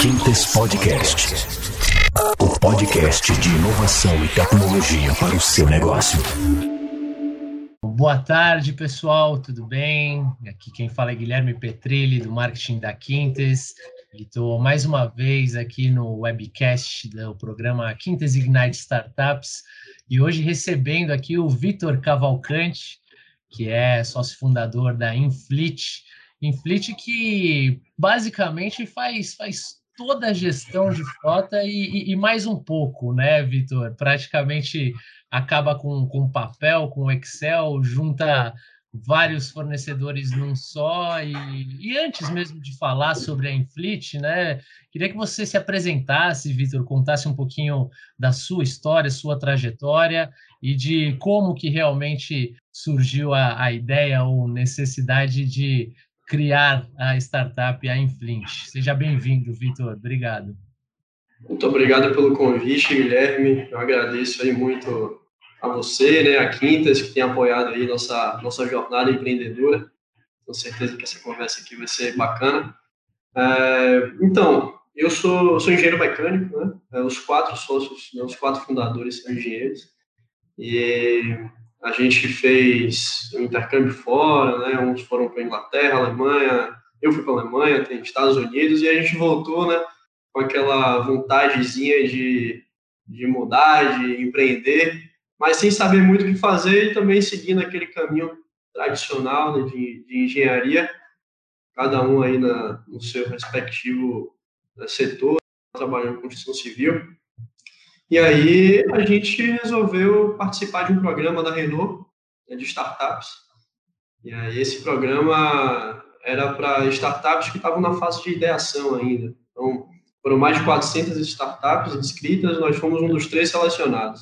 Quintes Podcast. O podcast de inovação e tecnologia para o seu negócio. Boa tarde, pessoal, tudo bem? Aqui quem fala é Guilherme Petrilli, do marketing da Quintes. Estou mais uma vez aqui no webcast do programa Quintes Ignite Startups e hoje recebendo aqui o Vitor Cavalcante, que é sócio fundador da Inflit. Inflit que basicamente faz, faz toda a gestão de frota e, e, e mais um pouco, né, Vitor? Praticamente acaba com, com papel, com Excel, junta vários fornecedores num só. E, e, antes mesmo de falar sobre a Inflit, né, queria que você se apresentasse, Vitor, contasse um pouquinho da sua história, sua trajetória e de como que realmente surgiu a, a ideia ou necessidade de criar a startup a Inflint. Seja bem-vindo, Vitor. Obrigado. Muito obrigado pelo convite, Guilherme. Eu agradeço aí muito a você, né, a Quintas, que tem apoiado aí nossa, nossa jornada empreendedora. Com certeza que essa conversa aqui vai ser bacana. É, então, eu sou, sou engenheiro mecânico, né? É, os quatro sócios, né, os quatro fundadores são engenheiros. E a gente fez um intercâmbio fora, né? Uns foram para Inglaterra, Alemanha, eu fui para Alemanha, tem Estados Unidos e a gente voltou, né? Com aquela vontadezinha de, de mudar, de empreender, mas sem saber muito o que fazer e também seguindo aquele caminho tradicional né, de, de engenharia, cada um aí na, no seu respectivo né, setor, trabalhando com construção civil. E aí a gente resolveu participar de um programa da Renault né, de startups. E aí esse programa era para startups que estavam na fase de ideação ainda. Então, foram mais de 400 startups inscritas, nós fomos um dos três selecionados.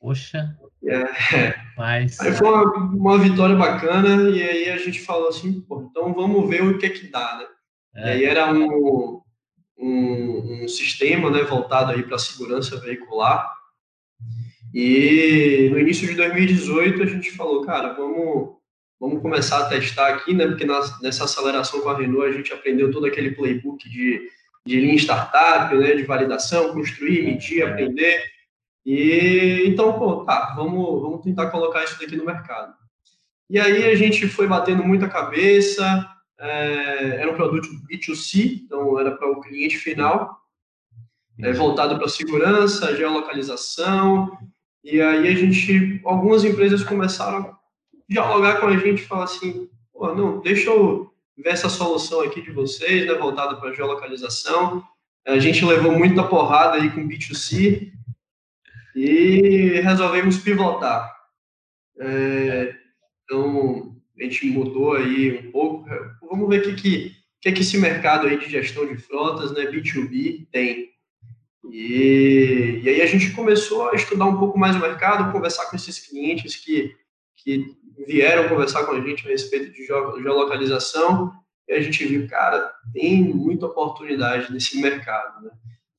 Poxa. É. Mas... Aí foi uma, uma, vitória bacana e aí a gente falou assim, pô, então vamos ver o que é que dá, né? É. E aí era um, um, um sistema né, voltado aí para a segurança veicular. E no início de 2018 a gente falou, cara, vamos, vamos começar a testar aqui, né? Porque nessa aceleração com a Renault a gente aprendeu todo aquele playbook de, de Lean Startup, né? De validação, construir, medir, é. aprender. E então, pô, tá, vamos, vamos tentar colocar isso daqui no mercado. E aí a gente foi batendo muita cabeça, é, era um produto B2C, então era para o cliente final, é, voltado para segurança, geolocalização, e aí a gente, algumas empresas começaram a dialogar com a gente falar assim, pô, não, deixa eu ver essa solução aqui de vocês, né, voltada para geolocalização. A gente levou muita porrada aí com B2C e resolvemos pivotar. É, então, a gente mudou aí um pouco. Vamos ver o que, que, que, que esse mercado aí de gestão de frotas, né, B2B, tem. E, e aí a gente começou a estudar um pouco mais o mercado, conversar com esses clientes que, que vieram conversar com a gente a respeito de geolocalização, e a gente viu, cara, tem muita oportunidade nesse mercado. Né?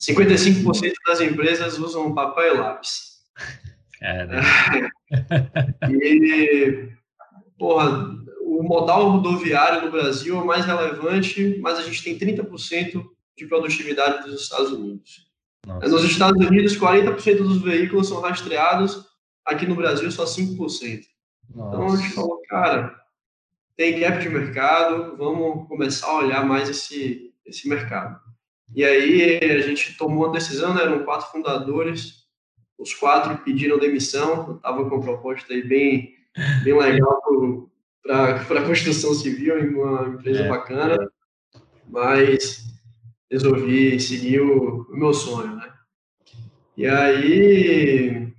55% das empresas usam papel e lápis. e porra, o modal rodoviário no Brasil é o mais relevante, mas a gente tem 30% de produtividade dos Estados Unidos. Nossa. Nos Estados Unidos, 40% dos veículos são rastreados, aqui no Brasil só 5%. Nossa. Então a gente falou, cara, tem gap de mercado, vamos começar a olhar mais esse, esse mercado. E aí a gente tomou uma decisão, né, eram quatro fundadores, os quatro pediram demissão, eu estava com uma proposta aí bem bem legal para a construção civil, em uma empresa é, bacana, mas resolvi seguir o, o, meu sonho, né? E aí,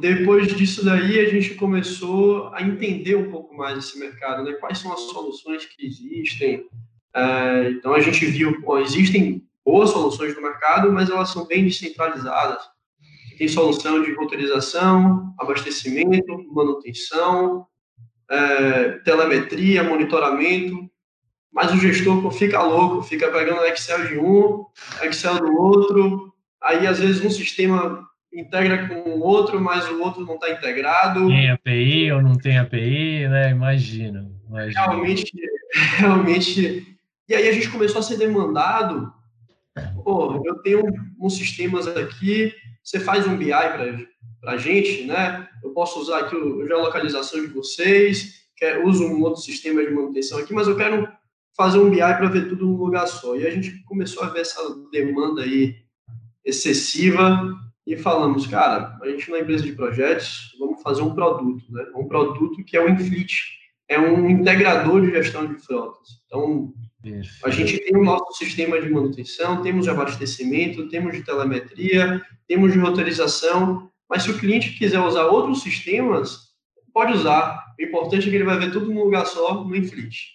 depois disso daí, a gente começou a entender um pouco mais esse mercado, né? Quais são as soluções que existem. É, então, a gente viu, existem boas soluções no mercado, mas elas são bem descentralizadas tem solução de roteirização, abastecimento, manutenção, é, telemetria, monitoramento, mas o gestor fica louco, fica pegando Excel de um, Excel do outro, aí às vezes um sistema integra com o outro, mas o outro não está integrado. Tem API ou não tem API, né? Imagina. Realmente, realmente. E aí a gente começou a ser demandado Pô, eu tenho uns sistemas aqui, você faz um BI para a gente, né? Eu posso usar aqui a geolocalização de vocês, quer, uso um outro sistema de manutenção aqui, mas eu quero fazer um BI para ver tudo num lugar só. E a gente começou a ver essa demanda aí excessiva e falamos, cara, a gente não é empresa de projetos, vamos fazer um produto, né? Um produto que é o Inflit, é um integrador de gestão de frotas. Então, a gente tem o nosso sistema de manutenção, temos de abastecimento, temos de telemetria, temos de roteirização, mas se o cliente quiser usar outros sistemas, pode usar. O importante é que ele vai ver tudo num lugar só, no Inflit.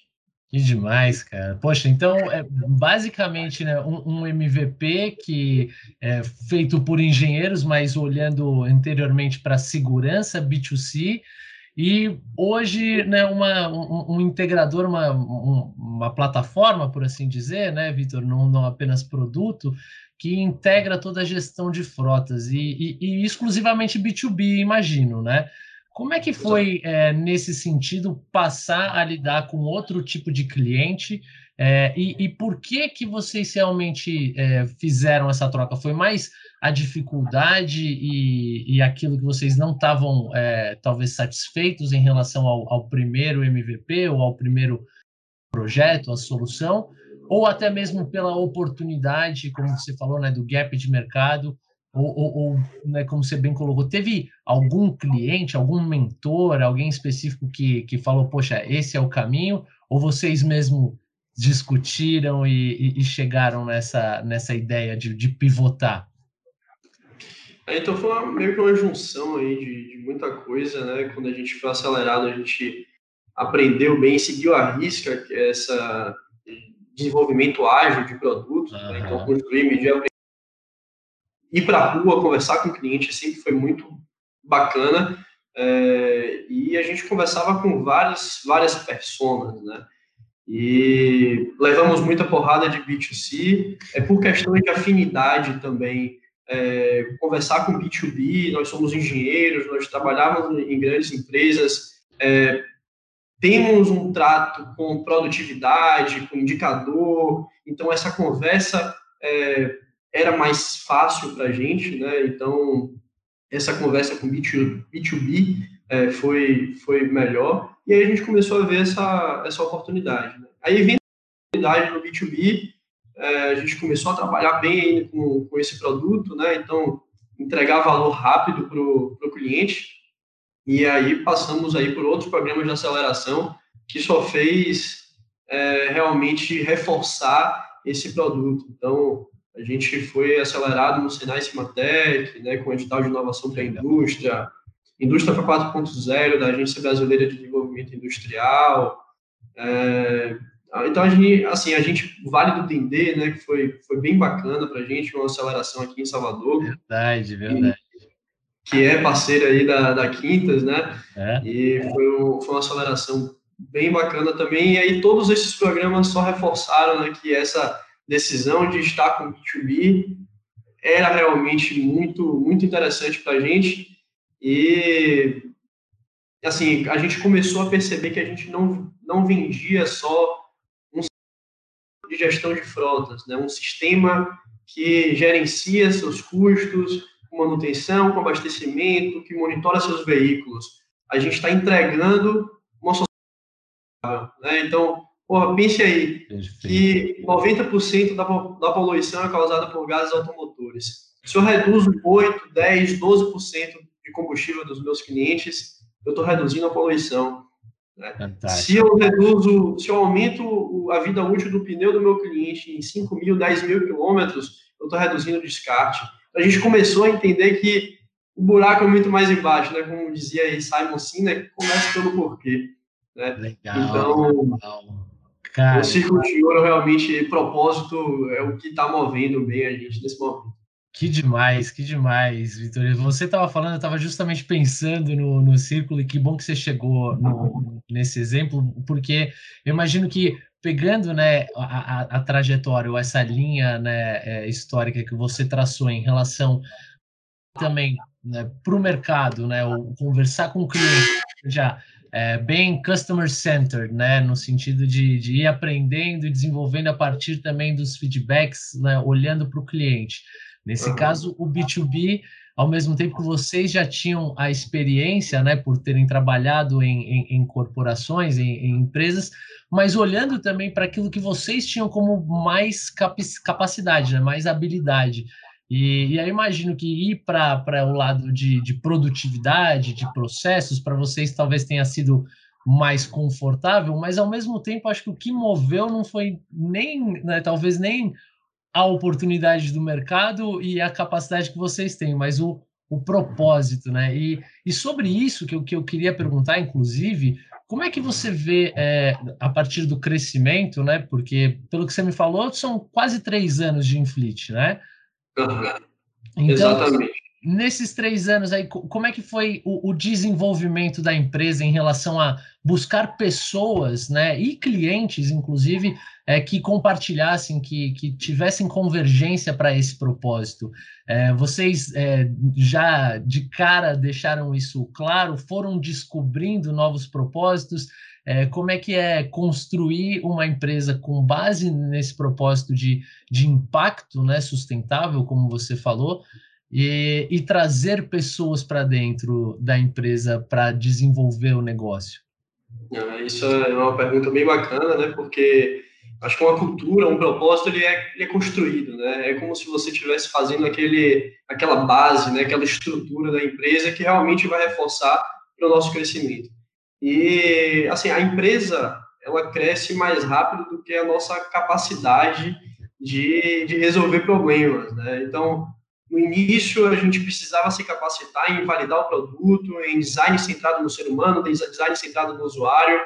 Que demais, cara. Poxa, então é basicamente né, um, um, MVP que é feito por engenheiros, mas olhando anteriormente para segurança B2C, e hoje né, uma, um, um integrador, uma, um, uma plataforma, por assim dizer, né, Vitor, não, não apenas produto, que integra toda a gestão de frotas e, e, e exclusivamente B2B, imagino, né? Como é que foi, é, nesse sentido, passar a lidar com outro tipo de cliente? É, e, e, por que que vocês realmente é, fizeram essa troca? Foi mais a dificuldade e, e aquilo que vocês não estavam, é, talvez, satisfeitos em relação ao, ao primeiro MVP ou ao primeiro projeto, a solução? Ou até mesmo pela oportunidade, como você falou, né, do gap de mercado, ou, ou, ou né, como você bem colocou, teve algum cliente, algum mentor, alguém específico que, que falou, poxa, esse é o caminho? Ou vocês mesmo discutiram e, e, e chegaram nessa, nessa ideia de, de pivotar? É, então foi uma, meio que uma junção aí de, de, muita coisa, né? Quando a gente foi acelerado, a gente aprendeu bem, seguiu a risca, que é essa desenvolvimento ágil de produtos, uhum. né? então construir, medir, ir para a rua, conversar com o cliente sempre foi muito bacana. É, e a gente conversava com várias, várias pessoas, né? E levamos muita porrada de B2C, é por questões de afinidade também. É, conversar com B2B, nós somos engenheiros, nós trabalhamos em grandes empresas, é, temos um trato com produtividade, com indicador, então essa conversa é, era mais fácil para a gente, né? Então, essa conversa com B2, B2B é, foi, foi melhor. E aí a gente começou a ver essa, essa oportunidade. Né? Aí, vendo a oportunidade no B2B, é, a gente começou a trabalhar bem com, com esse produto, né? Então, entregar valor rápido para o cliente. E aí passamos aí por outros programas de aceleração que só fez é, realmente reforçar esse produto. Então, a gente foi acelerado no Senai Cimatec, né, com o edital de inovação para a indústria, Indústria para 4.0 da Agência Brasileira de Desenvolvimento Industrial. É, então, a gente, assim, a gente, Vale do Dendê, né, que foi, foi bem bacana para a gente, uma aceleração aqui em Salvador. Verdade, verdade. Que, é parceira aí da, da Quintas, né? É. E foi, um, foi uma aceleração bem bacana também. E aí todos esses programas só reforçaram né, que essa decisão de estar com o B2B era realmente muito, muito interessante para a gente. E, assim, a gente começou a perceber que a gente não, não vendia só de gestão de frotas, né? um sistema que gerencia seus custos, com manutenção, com abastecimento, que monitora seus veículos. A gente está entregando uma sociedade. Né? Então, Porra, pense aí que 90% da, da poluição é causada por gases automotores. Se eu reduzo 8, 10, 12% de combustível dos meus clientes, eu estou reduzindo a poluição. Né? Se eu reduzo, se eu aumento a vida útil do pneu do meu cliente em 5 mil, 10 mil quilômetros, eu estou reduzindo o descarte. A gente começou a entender que o buraco é muito mais embaixo, né? Como dizia aí Simon Sinek, começa pelo porquê. Né? Legal, então, legal. Cara, o círculo de ouro realmente, propósito, é o que está movendo bem a gente nesse momento. Que demais, que demais, Vitor. Você estava falando, eu estava justamente pensando no, no círculo, e que bom que você chegou no, nesse exemplo, porque eu imagino que pegando né, a, a, a trajetória, ou essa linha né, é, histórica que você traçou em relação também né, para o mercado, né, ou conversar com o cliente, já é, bem customer centered, né? No sentido de, de ir aprendendo e desenvolvendo a partir também dos feedbacks, né? olhando para o cliente. Nesse uhum. caso, o B2B, ao mesmo tempo que vocês já tinham a experiência, né, por terem trabalhado em, em, em corporações, em, em, empresas, mas olhando também para aquilo que vocês tinham como mais capacidade, né, mais habilidade. E, e aí imagino que ir para o lado de, de produtividade, de processos, para vocês talvez tenha sido mais confortável, mas ao mesmo tempo acho que o que moveu não foi nem, né, talvez nem a oportunidade do mercado e a capacidade que vocês têm, mas o, o propósito, né? E, e sobre isso que eu, que eu queria perguntar, inclusive, como é que você vê é, a partir do crescimento, né? Porque, pelo que você me falou, são quase três anos de Inflit, né? Então, Exatamente. Nesses três anos aí, como é que foi o, o, desenvolvimento da empresa em relação a buscar pessoas, né, e clientes, inclusive, é, que compartilhassem, que, que tivessem convergência para esse propósito? É, vocês é, já de cara deixaram isso claro? Foram descobrindo novos propósitos? É, como é que é construir uma empresa com base nesse propósito de, de impacto né, sustentável, como você falou, e, e trazer pessoas para dentro da empresa para desenvolver o negócio? Isso é uma pergunta bem bacana, né? Porque acho que uma cultura, um propósito, ele é, ele é construído, né? É como se você estivesse fazendo aquele, aquela base, né? Aquela estrutura da empresa que realmente vai reforçar para o nosso crescimento. E, assim, a empresa, ela cresce mais rápido do que a nossa capacidade de, de resolver problemas, né? Então, no início, a gente precisava se capacitar em validar o produto, em design centrado no ser humano, design centrado no usuário.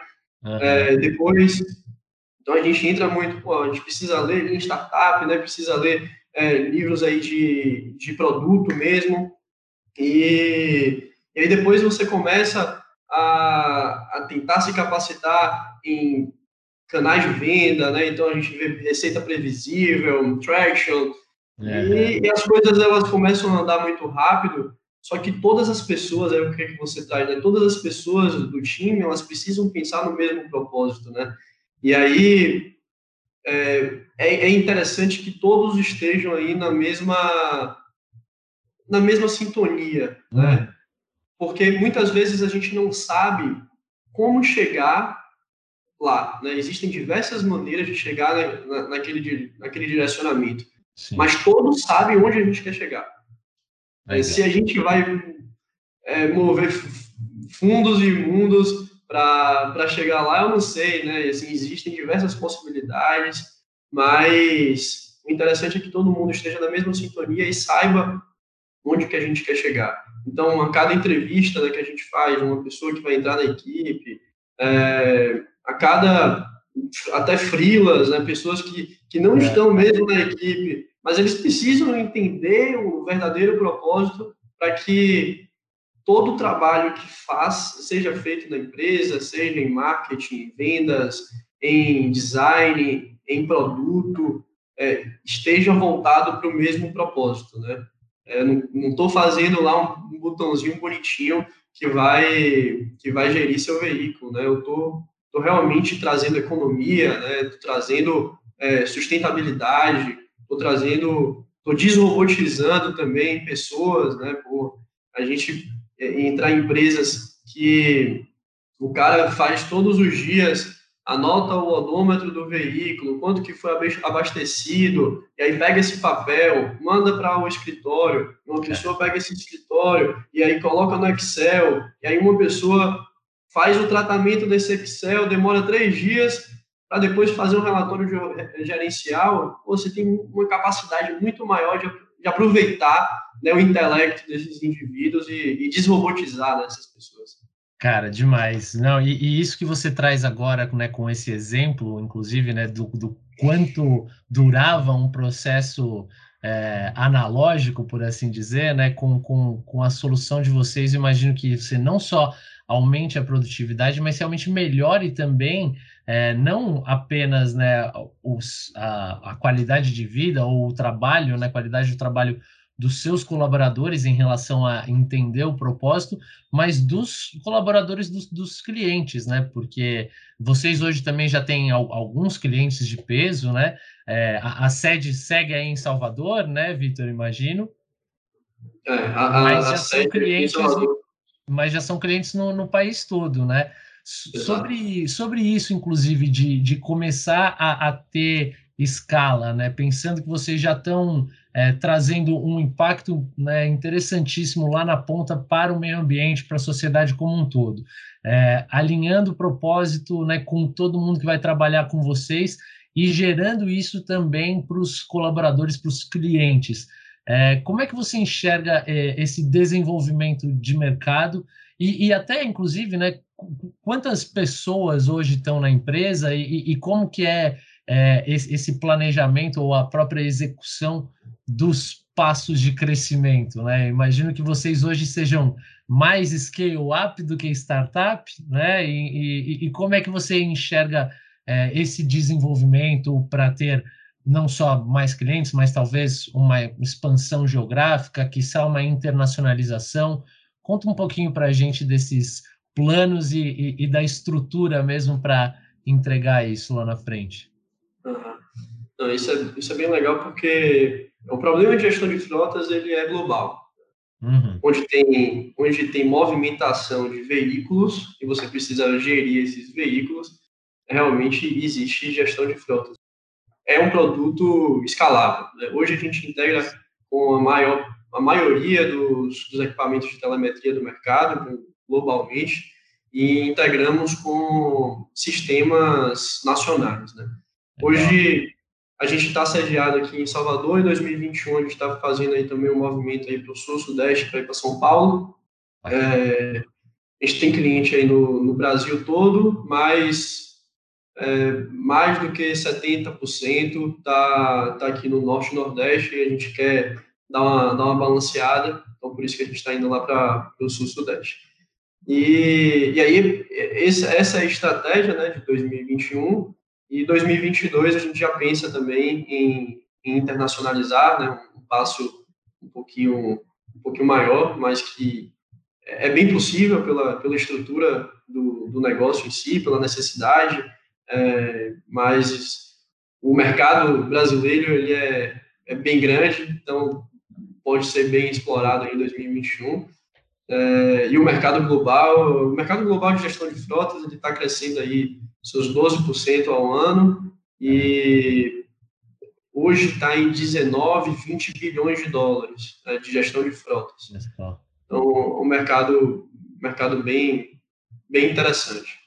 Uhum. É, depois, então a gente entra muito, pô, a gente precisa ler em startup, né? Precisa ler é, livros aí de, de produto mesmo. E, e aí depois você começa a, a tentar se capacitar em canais de venda, né? Então a gente vê receita previsível, traction, é. e, e, as coisas elas começam a andar muito rápido. Só que todas as pessoas, é o que, é que você traz, né? Todas as pessoas do time, elas precisam pensar no mesmo propósito, né? E aí é, é, é interessante que todos estejam aí na mesma na mesma sintonia, né? Hum porque muitas vezes a gente não sabe como chegar lá. Né? Existem diversas maneiras de chegar na, na, naquele, naquele direcionamento, Sim. mas todos sabem onde a gente quer chegar. É, se a gente vai é, mover fundos e mundos para chegar lá, eu não sei, né? Assim, existem diversas possibilidades, mas o interessante é que todo mundo esteja na mesma sintonia e saiba onde que a gente quer chegar. Então, a cada entrevista né, que a gente faz, uma pessoa que vai entrar na equipe, é, a cada até frilas, né, pessoas que, que não é. estão mesmo na equipe, mas eles precisam entender o verdadeiro propósito para que todo o trabalho que faz seja feito na empresa, seja em marketing, vendas, em design, em produto, é, esteja voltado para o mesmo propósito, né? É, não estou fazendo lá um, um, botãozinho bonitinho que vai que vai gerir seu veículo, né? Eu estou tô, tô realmente trazendo economia, né? Tô trazendo é, sustentabilidade, estou trazendo, estou desrobotizando também pessoas, né? Por a gente é, entrar em empresas que o cara faz todos os dias anota o odômetro do veículo, quanto que foi abastecido, e aí pega esse papel, manda para o escritório, uma pessoa pega esse escritório e aí coloca no Excel, e aí uma pessoa faz o tratamento desse Excel, demora três dias para depois fazer um relatório gerencial, você tem uma capacidade muito maior de, de aproveitar né, o intelecto desses indivíduos e, e desrobotizar né, essas pessoas. Cara, demais. Não, e, e, isso que você traz agora, né, com esse exemplo, inclusive, né, do, do quanto durava um processo é, analógico, por assim dizer, né, com, com, com a solução de vocês, imagino que você não só aumente a produtividade, mas realmente melhore também, é, não apenas né, os, a, a qualidade de vida ou o trabalho, né, a qualidade do trabalho dos seus colaboradores em relação a entender o propósito, mas dos colaboradores dos, dos clientes, né? Porque vocês hoje também já têm alguns clientes de peso, né? É, a, a, sede segue aí em Salvador, né, Vitor? Imagino. É, a, a, mas já são clientes, mas já são clientes no, no país todo, né? Sobre, sobre isso, inclusive, de, de começar a, a ter escala, né? Pensando que vocês já estão é, trazendo um impacto né, interessantíssimo lá na ponta para o meio ambiente, para a sociedade como um todo, é, alinhando o propósito né, com todo mundo que vai trabalhar com vocês e gerando isso também para os colaboradores, para os clientes. É, como é que você enxerga é, esse desenvolvimento de mercado e, e, até, inclusive, né, quantas pessoas hoje estão na empresa e, e como que é é, esse planejamento ou a própria execução dos passos de crescimento, né? Imagino que vocês hoje sejam mais scale-up do que startup, né? E, e, e, como é que você enxerga é, esse desenvolvimento para ter não só mais clientes, mas talvez uma expansão geográfica, quiçá uma internacionalização? Conta um pouquinho para a gente desses planos e, e da estrutura mesmo para entregar isso lá na frente. Uhum. Não, isso, é, isso é bem legal porque o problema de gestão de frotas ele é global. Uhum. Onde, tem, onde tem movimentação de veículos e você precisa gerir esses veículos, realmente existe gestão de frotas. É um produto escalável. Né? Hoje a gente integra com a, maior, a maioria dos, dos equipamentos de telemetria do mercado, globalmente, e integramos com sistemas nacionais. Né? Hoje a gente está sediado aqui em Salvador, em 2021 a gente está fazendo aí também um movimento aí para o sul, sudeste, para ir para São Paulo. É, a gente tem cliente aí no, no Brasil todo, mas é, mais do que 70% está tá aqui no norte e nordeste e a gente quer dar uma, dar uma balanceada, então por isso que a gente está indo lá para o sul, sudeste. E, e aí, esse, essa é a estratégia né, de 2021 e 2022 a gente já pensa também em, em internacionalizar, né, um passo um pouquinho, um pouquinho maior, mas que é bem possível pela, pela estrutura do, do negócio em si, pela necessidade, é, mas o mercado brasileiro ele é, é bem grande, então pode ser bem explorado em 2021. É, e o mercado global, o mercado global de gestão de frotas, ele está crescendo aí seus 12% ao ano e hoje está em 19, 20 bilhões de dólares né, de gestão de frotas. Então, o mercado, mercado bem, bem interessante.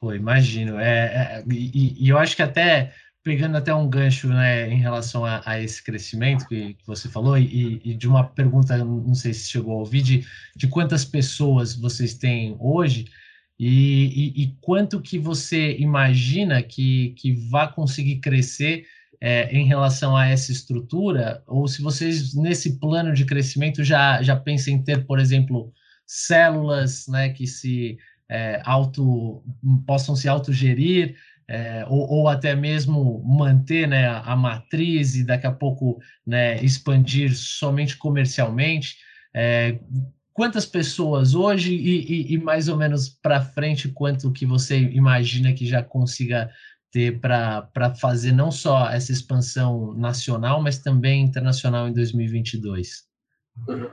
Pô, imagino. É, é e, e, eu acho que até pegando até um gancho né, em relação a, a esse crescimento que, que você falou e, e, de uma pergunta, não sei se chegou a ouvir, de, de quantas pessoas vocês têm hoje, e, e, quanto que você imagina que, que vai conseguir crescer é, em relação a essa estrutura? Ou se vocês, nesse plano de crescimento, já, já pensam em ter, por exemplo, células né, que se é, auto, possam se autogerir, é, ou, ou, até mesmo manter né, a, a, matriz e daqui a pouco né, expandir somente comercialmente. É, quantas pessoas hoje e, e, e mais ou menos para frente quanto que você imagina que já consiga ter para fazer não só essa expansão nacional, mas também internacional em 2022?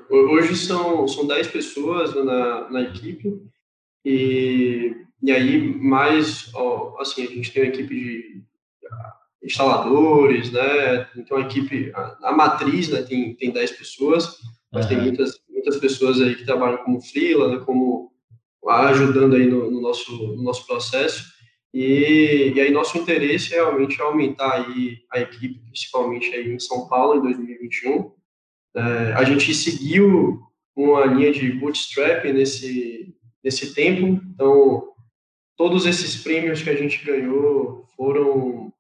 Hoje são, são 10 pessoas na, na equipe e, e aí mais, ó, assim, a gente tem uma equipe de instaladores, né, então a equipe, a, a matriz né, tem, tem 10 pessoas, mas uhum. tem muitas muitas pessoas aí que trabalham como freela, né, como ajudando aí no, no, nosso, no nosso processo. E, e aí nosso interesse é realmente aumentar aí a equipe, principalmente aí em São Paulo em 2021. É, a gente seguiu uma linha de bootstrap nesse, nesse tempo, então todos esses prêmios que a gente ganhou foram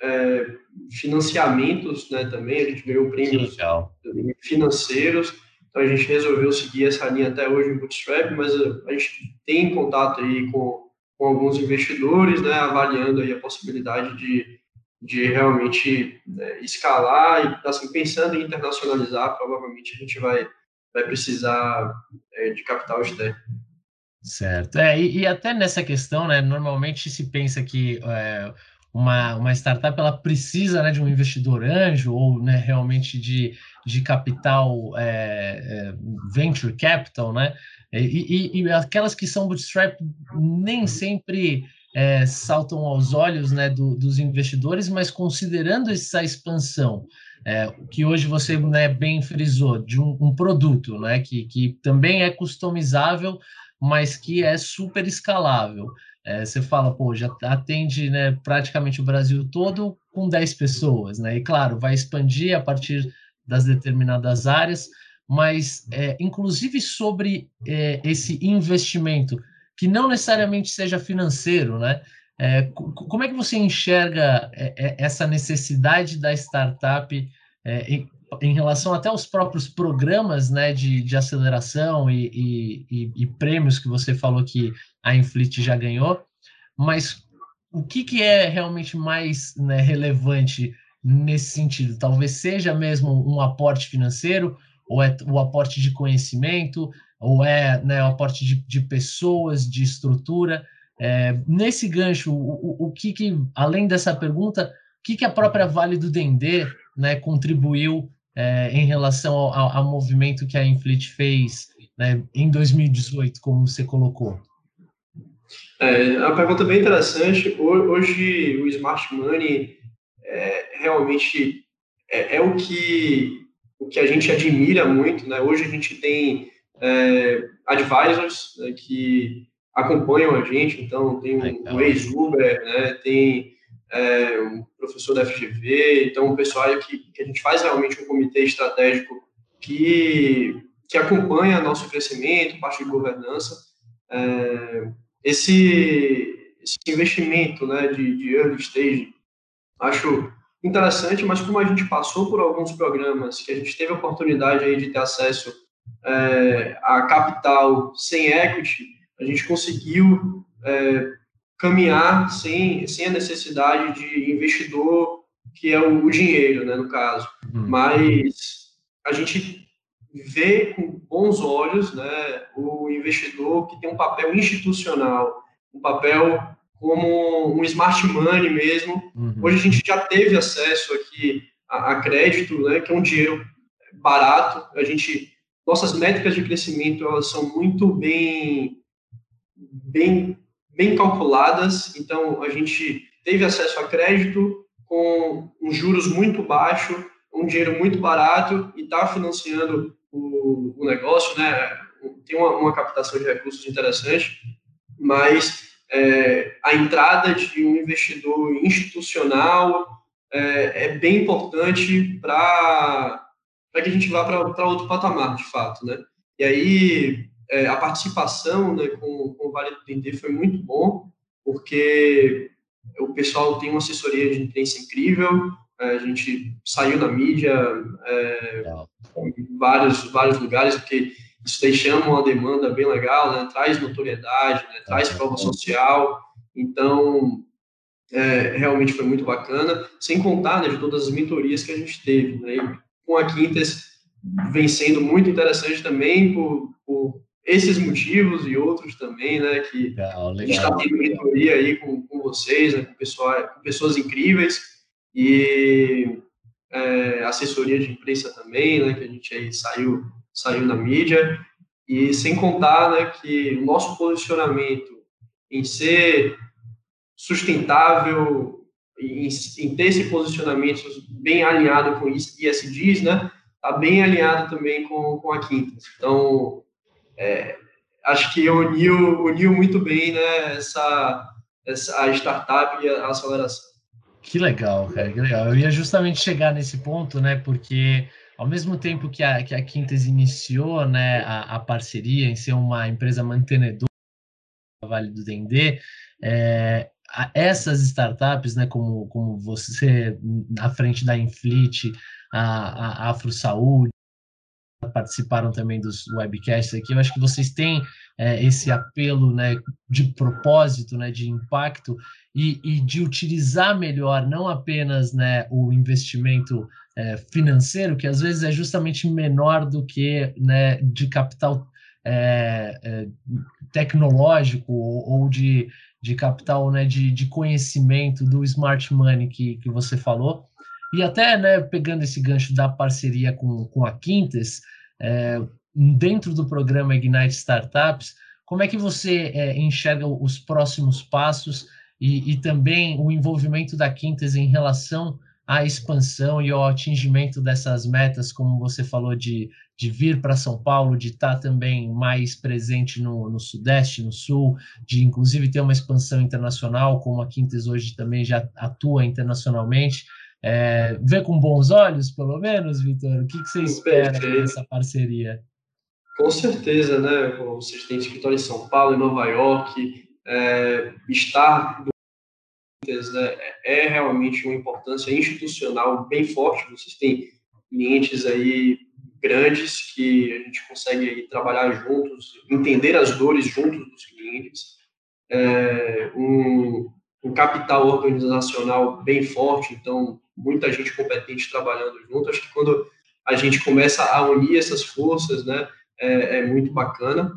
é, financiamentos, né, também, a gente ganhou prêmios financeiros, então a gente resolveu seguir essa linha até hoje em Bootstrap, mas a gente tem contato aí com, com alguns investidores, né, avaliando aí a possibilidade de, de realmente né, escalar e assim, pensando em internacionalizar, provavelmente a gente vai, vai precisar é, de capital externo. Certo. É, e, e, até nessa questão, né, normalmente se pensa que é, uma, uma startup ela precisa né, de um investidor anjo ou né, realmente de, de capital é, é, venture capital, né? E, e, e, aquelas que são bootstrap nem sempre é, saltam aos olhos né, do, dos investidores, mas considerando essa expansão, é, que hoje você né, bem frisou, de um, um produto né, que, que também é customizável, mas que é super escalável. É, você fala, pô, já atende né, praticamente o Brasil todo com 10 pessoas, né? E claro, vai expandir a partir das determinadas áreas, mas é, inclusive sobre é, esse investimento, que não necessariamente seja financeiro, né? É, como é que você enxerga é, é, essa necessidade da startup é, em, relação até aos próprios programas né, de, de aceleração e, e, e, prêmios que você falou que a Inflit já ganhou, mas o que, que é realmente mais né, relevante nesse sentido? Talvez seja mesmo um aporte financeiro, ou é o aporte de conhecimento, ou é né, o aporte de, de pessoas, de estrutura. É, nesse gancho, o, o, o, que, que, além dessa pergunta, o que, que a própria Vale do Dendê né, contribuiu é, em relação ao, ao, movimento que a Inflit fez né, em 2018, como você colocou? É, a pergunta é bem interessante. Hoje, o Smart Money é, realmente é, é, o, que, o que a gente admira muito. Né? Hoje a gente tem é, advisors né, que acompanham a gente, então tem um, um ex-Uber, né, tem é, um professor da FGV, então um pessoal que, que, a gente faz realmente um comitê estratégico que, que acompanha nosso crescimento, parte de governança. É, esse, esse investimento né, de, de early stage, acho interessante, mas como a gente passou por alguns programas que a gente teve a oportunidade aí de ter acesso é, a capital sem equity, a gente conseguiu é, caminhar sem, sem a necessidade de investidor, que é o, o dinheiro, né, no caso. Uhum. Mas a gente vê com bons olhos né, o investidor que tem um papel institucional, um papel como um smart money mesmo. Uhum. Hoje a gente já teve acesso aqui a, a crédito, né, que é um dinheiro barato. A gente nossas métricas de crescimento elas são muito bem, bem, bem calculadas. Então, a gente teve acesso a crédito com um juros muito baixo, um dinheiro muito barato e está financiando o, o, negócio, né? Tem uma, uma, captação de recursos interessante, mas é, a entrada de um investidor institucional é, é bem importante para que a gente vá para outro patamar, de fato, né? E aí, é, a participação né, com, com o Vale do Dendê foi muito bom, porque o pessoal tem uma assessoria de imprensa incrível, é, a gente saiu na mídia é, em vários, vários lugares, porque isso daí chama uma demanda bem legal, né? traz notoriedade, né? traz prova social, então é, realmente foi muito bacana, sem contar né, de todas as mentorias que a gente teve. Né? com a Quintas vem sendo muito interessante também por, por esses motivos e outros também, né? Que legal, legal. a gente está tendo mentoria aí com, com vocês, né, com, pessoa, com pessoas incríveis e é, assessoria de imprensa também, né? Que a gente aí saiu, saiu na mídia e sem contar, né? Que o nosso posicionamento em ser sustentável em, em, ter esse posicionamento bem alinhado com ISDs, né? Está bem alinhado também com, com a Quintas. Então, é, acho que uniu, uniu muito bem né, essa, essa, a startup e a, aceleração. Que legal, cara, que legal. Eu ia justamente chegar nesse ponto, né? Porque ao mesmo tempo que a, que a Quintas iniciou né, a, a parceria em ser uma empresa mantenedora do Vale do Dendê, é, essas startups, né, como, como você à frente da Inflit, a, a Afro Saúde, participaram também dos webcasts aqui, eu acho que vocês têm é, esse apelo né, de propósito, né, de impacto, e, e de utilizar melhor não apenas né, o investimento é, financeiro, que às vezes é justamente menor do que né, de capital é, é, tecnológico ou, ou de, de capital né, de, de conhecimento do smart money que, que você falou. E até né, pegando esse gancho da parceria com, com a Quintes, é, dentro do programa Ignite Startups, como é que você é, enxerga os próximos passos e, e, também o envolvimento da Quintes em relação à expansão e ao atingimento dessas metas, como você falou, de, de vir para São Paulo, de estar tá também mais presente no, no Sudeste, no Sul, de inclusive ter uma expansão internacional, como a Quintes hoje também já atua internacionalmente. É, vê com bons olhos, pelo menos, Vitor? O que, que você espera dessa parceria? Com certeza, né? Vocês têm escritório em São Paulo, em Nova York, é, estar né, é realmente uma importância institucional bem forte. Vocês têm clientes aí grandes que a gente consegue aí trabalhar juntos, entender as dores juntos dos clientes, é, um, um capital organizacional bem forte, então muita gente competente trabalhando junto. Acho que quando a gente começa a unir essas forças, né, é, é muito bacana.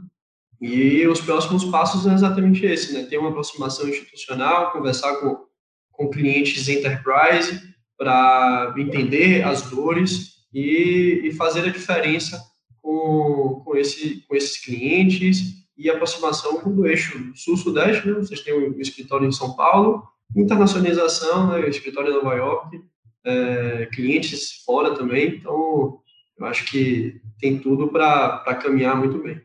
E os próximos passos é exatamente esse, né? Ter uma aproximação institucional, conversar com, com clientes enterprise para entender as dores e, e, fazer a diferença com, com, esse, com esses clientes e aproximação do eixo sul-sudeste, né? Vocês têm o um escritório em São Paulo, internacionalização, né? Escritório em Nova York, é, clientes fora também. Então, eu acho que tem tudo para caminhar muito bem.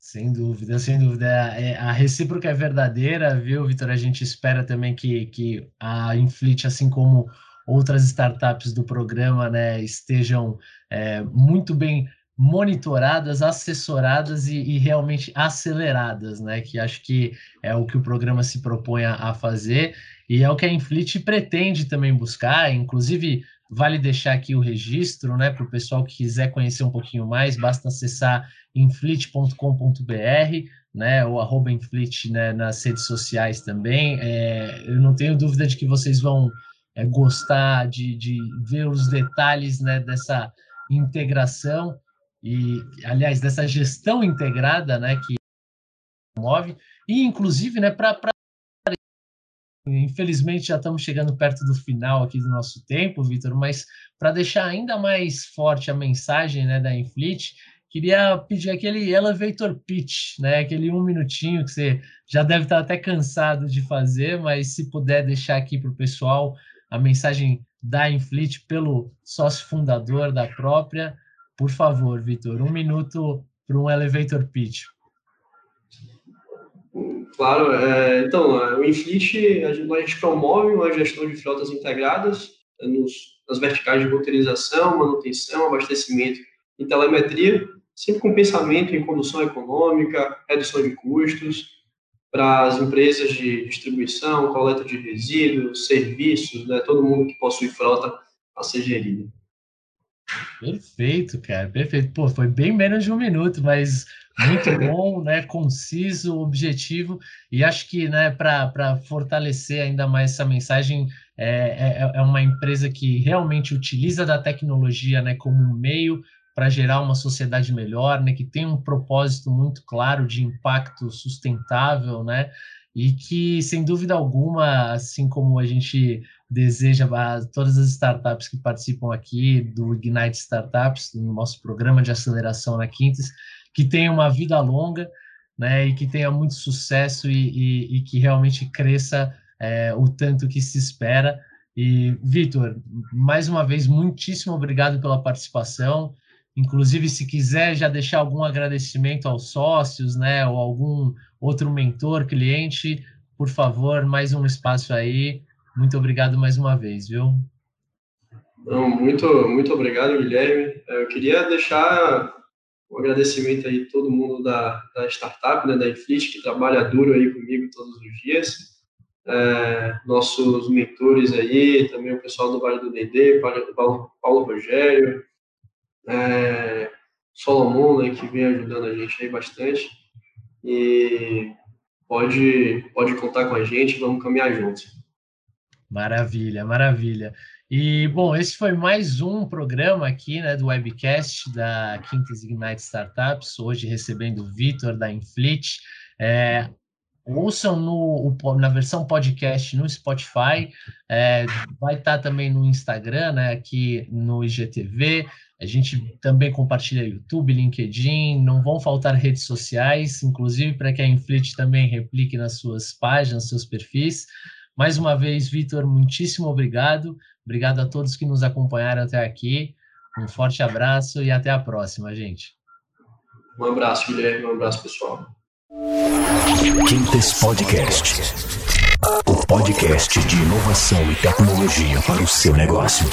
Sem dúvida, sem dúvida. É, a recíproca é verdadeira, viu, Vitor? A gente espera também que, que a Inflit, assim como outras startups do programa, né, estejam é, muito bem monitoradas, assessoradas e, e, realmente aceleradas, né? Que acho que é o que o programa se propõe a, a fazer e é o que a Inflit pretende também buscar, inclusive Vale deixar aqui o registro, né, para o pessoal que quiser conhecer um pouquinho mais, basta acessar inflit.com.br, né, ou arroba inflit né, nas redes sociais também. É, eu não tenho dúvida de que vocês vão é, gostar de, de ver os detalhes né, dessa integração e, aliás, dessa gestão integrada, né, que move, e inclusive, né, para Infelizmente já estamos chegando perto do final aqui do nosso tempo, Vitor, mas para deixar ainda mais forte a mensagem né, da Inflit, queria pedir aquele elevator pitch, né, aquele um minutinho que você já deve estar até cansado de fazer, mas se puder deixar aqui para o pessoal a mensagem da Inflit pelo sócio fundador da própria, por favor, Vitor, um minuto para um elevator pitch. Claro, é, então, o Inflit, a gente, promove uma gestão de frotas integradas é, nos, nas verticais de roteirização, manutenção, abastecimento e telemetria, sempre com pensamento em condução econômica, redução de custos para as empresas de distribuição, coleta de resíduos, serviços, né, todo mundo que possui frota a ser gerida. Perfeito, cara, perfeito. Pô, foi bem menos de um minuto, mas muito bom, né? Conciso, objetivo, e acho que, né, para fortalecer ainda mais essa mensagem, é, é, é, uma empresa que realmente utiliza da tecnologia, né, como um meio para gerar uma sociedade melhor, né, que tem um propósito muito claro de impacto sustentável, né, e que, sem dúvida alguma, assim como a gente deseja todas as startups que participam aqui do Ignite Startups, no nosso programa de aceleração na Quintes, que tenha uma vida longa, né, e que tenha muito sucesso e, e, e que realmente cresça é, o tanto que se espera. E, Vitor, mais uma vez, muitíssimo obrigado pela participação. Inclusive, se quiser já deixar algum agradecimento aos sócios, né, ou algum outro mentor, cliente, por favor, mais um espaço aí. Muito obrigado mais uma vez, viu? Não, muito, muito obrigado, Guilherme. Eu queria deixar um agradecimento aí a todo mundo da, da startup, né, da Inflit, que trabalha duro aí comigo todos os dias. É, nossos mentores aí, também o pessoal do Vale do Dendê, Paulo, Paulo Rogério, é, Solomon, né, que vem ajudando a gente aí bastante. E pode, pode contar com a gente, vamos caminhar juntos. Maravilha, maravilha. E, bom, esse foi mais um programa aqui né, do webcast da Quintas Ignite Startups, hoje recebendo o Vitor da Inflit. É, ouçam no, na versão podcast no Spotify, é, vai estar também no Instagram, né, aqui no IGTV. A gente também compartilha YouTube, LinkedIn, não vão faltar redes sociais, inclusive para que a Inflit também replique nas suas páginas, seus perfis. Mais uma vez, Vitor, muitíssimo obrigado. Obrigado a todos que nos acompanharam até aqui. Um forte abraço e até a próxima, gente. Um abraço, Guilherme. Um abraço, pessoal. Quintes Podcast. O podcast de inovação e tecnologia para o seu negócio.